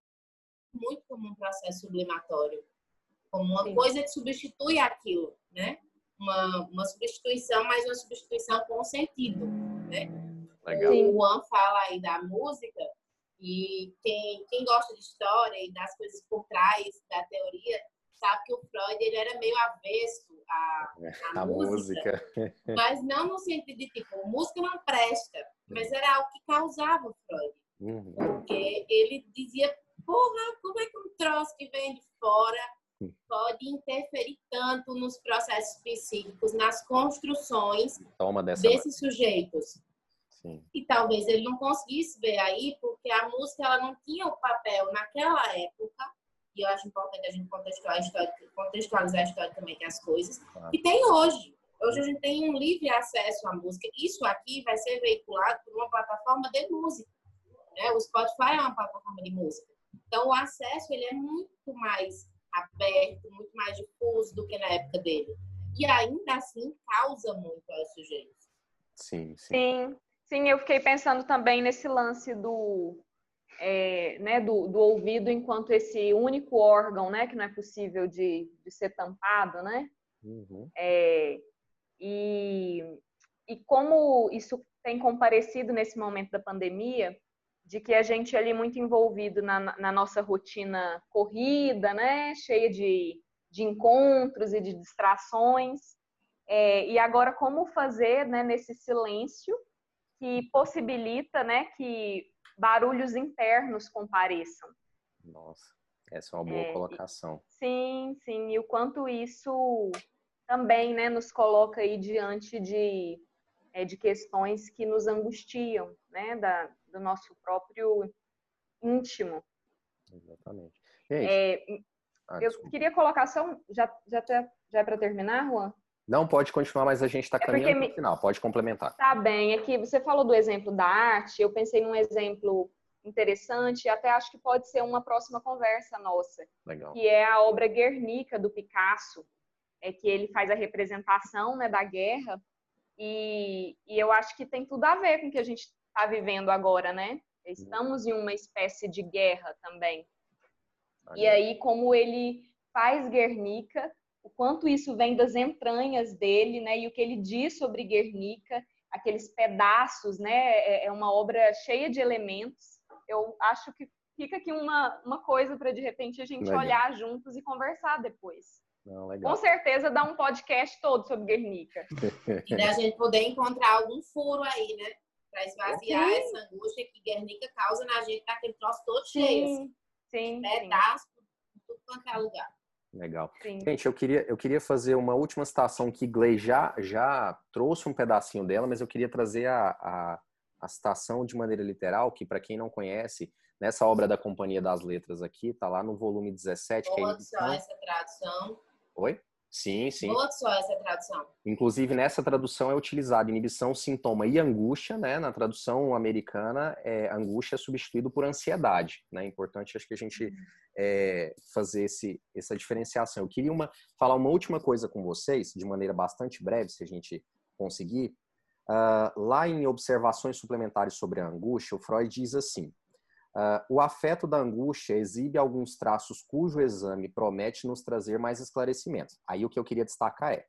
muito como um processo sublimatório, como uma sim. coisa que substitui aquilo, né? Uma, uma substituição, mas uma substituição com sentido, né? Legal. O Juan fala aí da música e quem, quem gosta de história e das coisas por trás da teoria sabe que o Freud ele era meio avesso à, à a música, música, mas não no sentido de tipo, música não presta, mas era algo que causava o Freud. Uhum. Porque ele dizia, porra, como é que um troço que vem de fora pode interferir tanto nos processos psíquicos, nas construções desses sujeitos? Sim. E talvez ele não conseguisse ver aí, porque a música ela não tinha o papel naquela época e eu acho importante a gente contextualizar a história, contextualizar a história também das coisas, claro. que tem hoje. Hoje a gente tem um livre acesso à música. Isso aqui vai ser veiculado por uma plataforma de música. Né? O Spotify é uma plataforma de música. Então, o acesso ele é muito mais aberto, muito mais difuso do que na época dele. E ainda assim causa muito aos sujeitos. Sim, sim. Sim, sim eu fiquei pensando também nesse lance do é, né, do, do, ouvido enquanto esse único órgão, né, que não é possível de, de ser tampado, né? Uhum. É, e, e como isso tem comparecido nesse momento da pandemia, de que a gente é ali muito envolvido na, na nossa rotina corrida, né, cheia de, de encontros e de distrações, é, e agora como fazer, né, nesse silêncio que possibilita, né, que barulhos internos compareçam. Nossa, essa é uma boa é, colocação. Sim, sim, e o quanto isso também, né, nos coloca aí diante de, é, de questões que nos angustiam, né, da, do nosso próprio íntimo. Exatamente. É, ah, eu queria colocar só já já tá, já é para terminar, Juan? Não, pode continuar, mas a gente está é caminhando para o final. Pode complementar. Tá bem. É que você falou do exemplo da arte. Eu pensei num exemplo interessante e até acho que pode ser uma próxima conversa nossa. Legal. Que é a obra Guernica, do Picasso. É que ele faz a representação né, da guerra. E, e eu acho que tem tudo a ver com o que a gente está vivendo agora, né? Estamos em uma espécie de guerra também. E aí, como ele faz Guernica o quanto isso vem das entranhas dele, né? E o que ele diz sobre Guernica, aqueles pedaços, né? É, é uma obra cheia de elementos. Eu acho que fica aqui uma, uma coisa para de repente a gente legal. olhar juntos e conversar depois. Não, Com certeza dá um podcast todo sobre Guernica. e da gente poder encontrar algum furo aí, né? Para esvaziar sim. essa angústia que Guernica causa na gente, tá aquele troço todo cheio. Assim. Sim, pedaço, sim. tudo quanto é lugar. Legal. Sim. Gente, eu queria, eu queria fazer uma última citação que Glei já, já trouxe um pedacinho dela, mas eu queria trazer a, a, a citação de maneira literal, que para quem não conhece, nessa obra da Companhia das Letras aqui, tá lá no volume 17. Boa, que é só essa tradução. Oi? Sim, sim. Boa só essa tradução. Inclusive, nessa tradução é utilizado inibição, sintoma e angústia, né? Na tradução americana, é, angústia é substituído por ansiedade, né? É importante, acho que a gente uhum. é, fazer esse, essa diferenciação. Eu queria uma, falar uma última coisa com vocês, de maneira bastante breve, se a gente conseguir. Uh, lá em Observações Suplementares sobre a Angústia, o Freud diz assim, Uh, o afeto da angústia exibe alguns traços cujo exame promete nos trazer mais esclarecimentos. Aí o que eu queria destacar é: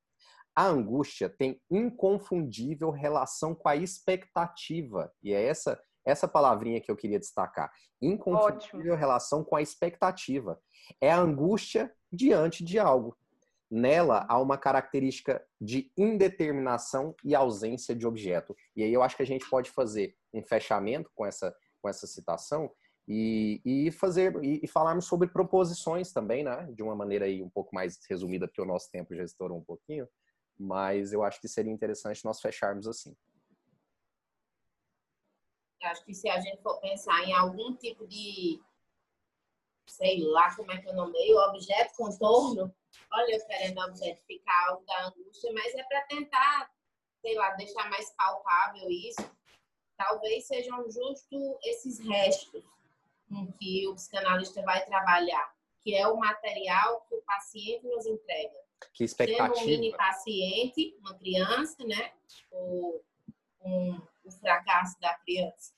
a angústia tem inconfundível relação com a expectativa. E é essa essa palavrinha que eu queria destacar. Inconfundível Ótimo. relação com a expectativa. É a angústia diante de algo. Nela há uma característica de indeterminação e ausência de objeto. E aí eu acho que a gente pode fazer um fechamento com essa com essa citação e, e fazer e, e, falarmos sobre proposições também, né? De uma maneira aí um pouco mais resumida, porque o nosso tempo já estourou um pouquinho, mas eu acho que seria interessante nós fecharmos assim. Eu acho que se a gente for pensar em algum tipo de, sei lá como é que eu nomeio, objeto, contorno, olha, eu querendo objetificar algo da angústia, mas é para tentar, sei lá, deixar mais palpável isso talvez sejam justo esses restos com que o psicanalista vai trabalhar, que é o material que o paciente nos entrega. Que expectativa. Sendo um mini paciente, uma criança, né? Ou um, o fracasso da criança.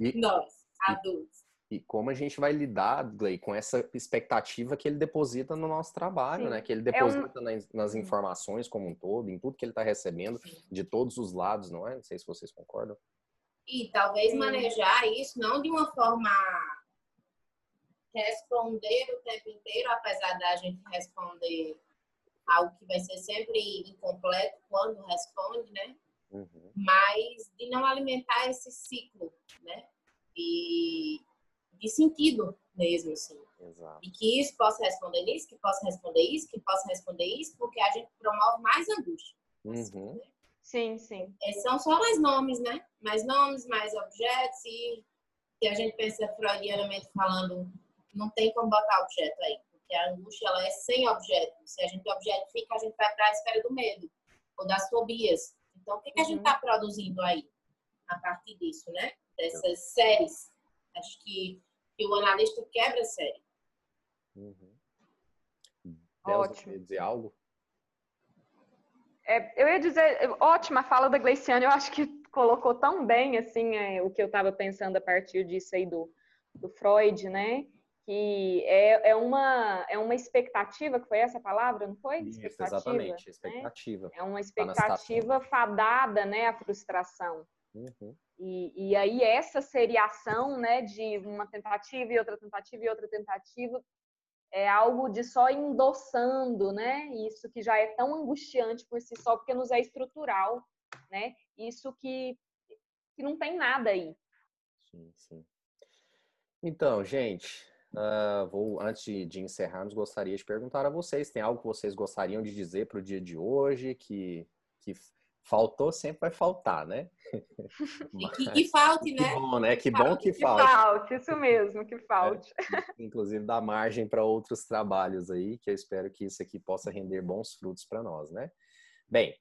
E, Nós, adultos. E, e como a gente vai lidar, Gley, com essa expectativa que ele deposita no nosso trabalho, Sim. né? Que ele deposita é um... nas, nas, informações como um todo, em tudo que ele está recebendo, Sim. de todos os lados, não é? Não sei se vocês concordam. E talvez manejar isso não de uma forma responder o tempo inteiro, apesar da gente responder algo que vai ser sempre incompleto quando responde, né? Uhum. Mas de não alimentar esse ciclo, né? E de sentido mesmo, assim. Exato. E que isso possa responder isso, que possa responder isso, que possa responder isso, porque a gente promove mais angústia. Uhum. Assim, né? Sim, sim. É, são só mais nomes, né? Mais nomes, mais objetos e que a gente pensa freudianamente falando, não tem como botar objeto aí, porque a angústia ela é sem objeto. Se a gente objetifica, a gente vai para a esfera do medo ou das fobias. Então, o que, que a gente está uhum. produzindo aí a partir disso, né? Dessas séries. Acho que, que o analista quebra a série. Uhum. Ótimo. dizer algo? É, eu ia dizer, ótima fala da Gleiciane, eu acho que colocou tão bem assim é, o que eu estava pensando a partir disso aí do, do Freud, né? Que é, é, uma, é uma expectativa, que foi essa palavra, não foi? Isso, expectativa, exatamente, expectativa. Né? É uma tá expectativa fadada, né, à frustração. Uhum. E, e aí essa seriação, né, de uma tentativa e outra tentativa e outra tentativa, é algo de só endossando, né? Isso que já é tão angustiante por si só, porque nos é estrutural, né? Isso que, que não tem nada aí. Sim, sim. Então, gente, uh, vou antes de, encerrarmos, gostaria de perguntar a vocês: tem algo que vocês gostariam de dizer para o dia de hoje que, que Faltou sempre vai faltar, né? E que, que falte, né? Que bom, né? Que, que bom que, que falte. falte. Isso mesmo, que falte. É, inclusive dá margem para outros trabalhos aí, que eu espero que isso aqui possa render bons frutos para nós, né? Bem,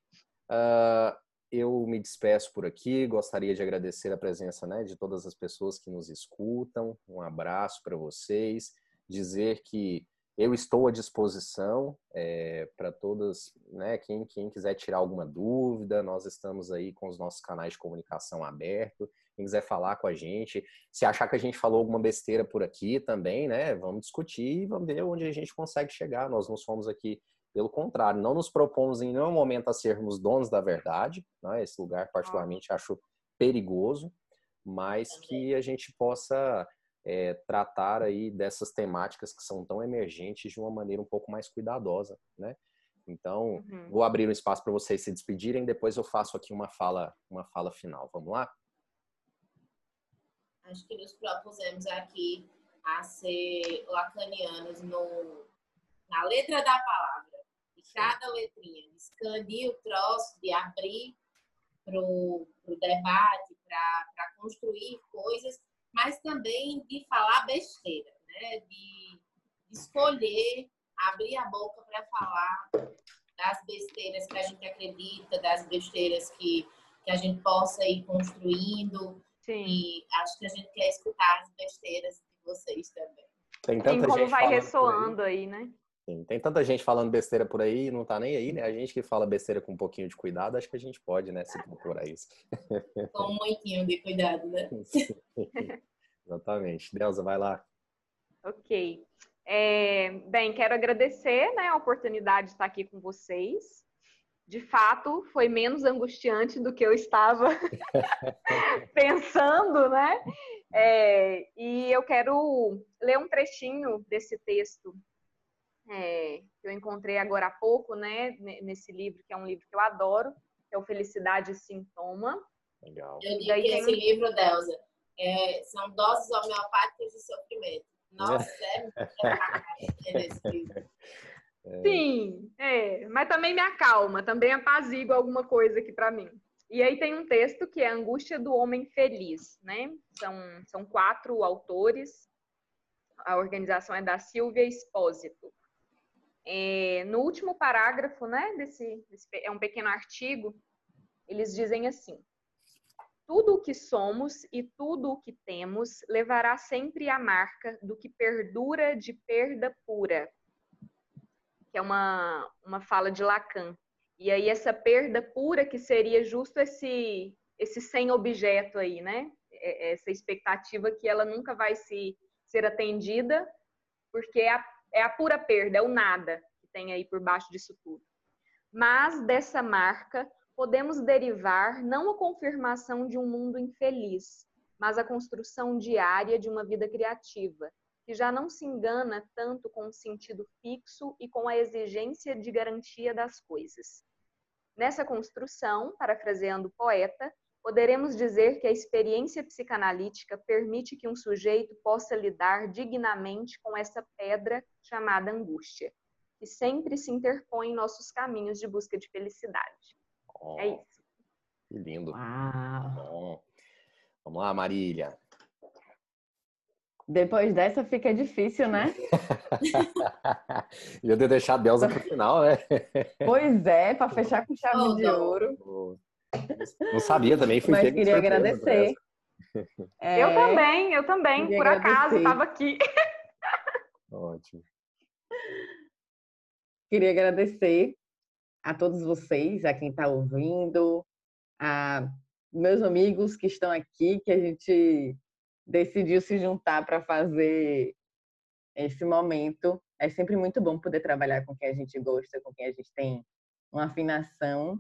uh, eu me despeço por aqui, gostaria de agradecer a presença né, de todas as pessoas que nos escutam. Um abraço para vocês, dizer que eu estou à disposição é, para todas, né? Quem, quem quiser tirar alguma dúvida, nós estamos aí com os nossos canais de comunicação abertos. Quem quiser falar com a gente, se achar que a gente falou alguma besteira por aqui também, né? Vamos discutir e vamos ver onde a gente consegue chegar. Nós não somos aqui, pelo contrário, não nos propomos em nenhum momento a sermos donos da verdade. Né? Esse lugar, particularmente, acho perigoso, mas que a gente possa é, tratar aí dessas temáticas que são tão emergentes de uma maneira um pouco mais cuidadosa, né? Então, uhum. vou abrir um espaço para vocês se despedirem, depois eu faço aqui uma fala, uma fala final. Vamos lá? Acho que nos propusemos aqui a ser lacanianos no, na letra da palavra. E cada letrinha, de expandir o troço, de abrir para o debate, para construir coisas mas também de falar besteira, né? De escolher, abrir a boca para falar das besteiras que a gente acredita, das besteiras que, que a gente possa ir construindo. Sim. E acho que a gente quer escutar as besteiras de vocês também. Tem tanta Sim, como gente vai ressoando aí. aí, né? Sim, tem tanta gente falando besteira por aí e não tá nem aí, né? A gente que fala besteira com um pouquinho de cuidado, acho que a gente pode, né, se procurar isso. Com um muitinho de cuidado, né? Exatamente. Delza, vai lá. Ok. É, bem, quero agradecer né, a oportunidade de estar aqui com vocês. De fato, foi menos angustiante do que eu estava pensando, né? É, e eu quero ler um trechinho desse texto é, que eu encontrei agora há pouco, né, nesse livro, que é um livro que eu adoro, que é o Felicidade e Sintoma. Legal. Eu li esse tem... livro, Delza, é, são doses homeopáticas de sofrimento. Nossa, é, é nesse livro. É. Sim, é, mas também me acalma, também apazigua alguma coisa aqui para mim. E aí tem um texto que é a Angústia do Homem Feliz, né? São, são quatro autores, a organização é da Silvia Espósito. É, no último parágrafo, né, desse, desse, é um pequeno artigo, eles dizem assim: tudo o que somos e tudo o que temos levará sempre a marca do que perdura de perda pura, que é uma, uma fala de Lacan. E aí essa perda pura que seria justo esse esse sem objeto aí, né? É, essa expectativa que ela nunca vai se, ser atendida, porque a, é a pura perda, é o nada que tem aí por baixo disso tudo. Mas dessa marca podemos derivar não a confirmação de um mundo infeliz, mas a construção diária de uma vida criativa, que já não se engana tanto com o sentido fixo e com a exigência de garantia das coisas. Nessa construção, parafraseando o poeta, poderemos dizer que a experiência psicanalítica permite que um sujeito possa lidar dignamente com essa pedra chamada angústia, que sempre se interpõe em nossos caminhos de busca de felicidade. Oh, é isso. Que lindo. Uau. Vamos lá, Marília. Depois dessa fica difícil, né? Ia ter deixado a Delza para o final, né? Pois é, para fechar com chave oh, de ouro. Não sabia também, fui Mas queria agradecer. É, eu também, eu também, por agradecer. acaso, estava aqui. Ótimo. Queria agradecer a todos vocês, a quem está ouvindo, a meus amigos que estão aqui, que a gente decidiu se juntar para fazer esse momento. É sempre muito bom poder trabalhar com quem a gente gosta, com quem a gente tem uma afinação.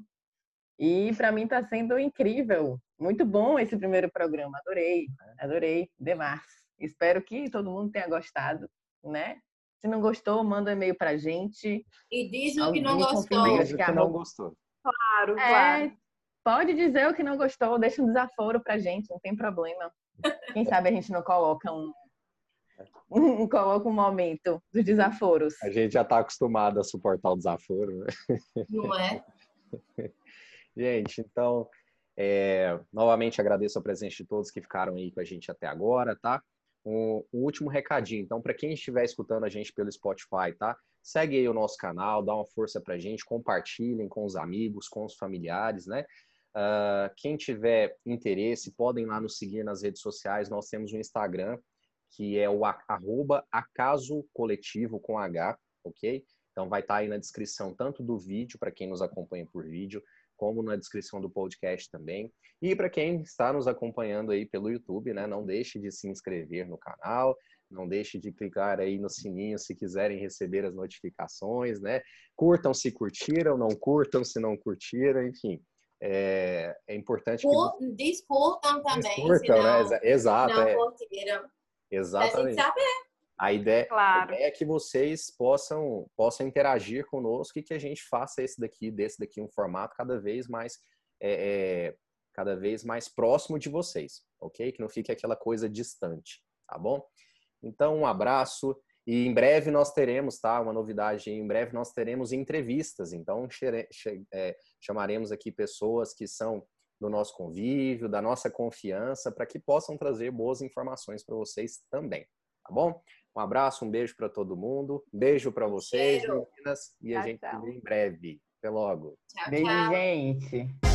E para mim está sendo incrível. Muito bom esse primeiro programa. Adorei, adorei demais. Espero que todo mundo tenha gostado, né? Se não gostou, manda um e-mail pra gente. E diz o que não gostou. Diz o que não gostou. Claro, é, claro. Pode dizer o que não gostou, deixa um desaforo pra gente, não tem problema. Quem sabe a gente não coloca um, um coloca um momento dos desaforos. A gente já está acostumado a suportar o desaforo, né? Não é? gente, então, é, novamente agradeço a presença de todos que ficaram aí com a gente até agora, tá? Um, um último recadinho. Então, para quem estiver escutando a gente pelo Spotify, tá? Segue aí o nosso canal, dá uma força pra gente, compartilhem com os amigos, com os familiares, né? Uh, quem tiver interesse, podem lá nos seguir nas redes sociais. Nós temos um Instagram, que é o arroba acaso coletivo com H, ok? Então vai estar tá aí na descrição tanto do vídeo, para quem nos acompanha por vídeo, como na descrição do podcast também. E para quem está nos acompanhando aí pelo YouTube, né, não deixe de se inscrever no canal, não deixe de clicar aí no sininho se quiserem receber as notificações, né? Curtam se curtiram, não curtam se não curtiram, enfim. É, é importante Por, que... Descurtam também, Descurtam, né? Exato. Não é. curtiram. Exatamente. saber. A ideia, claro. a ideia, é que vocês possam, possam interagir conosco e que a gente faça esse daqui, desse daqui, um formato cada vez mais é, é, cada vez mais próximo de vocês, ok? Que não fique aquela coisa distante, tá bom? Então, um abraço e em breve nós teremos, tá? Uma novidade, em breve nós teremos entrevistas, então é, chamaremos aqui pessoas que são do nosso convívio, da nossa confiança, para que possam trazer boas informações para vocês também, tá bom? Um abraço, um beijo para todo mundo, beijo para vocês, Cheiro. meninas, e tchau, a gente tchau. se vê em breve. Até logo. Tchau, Beijo, tchau. gente.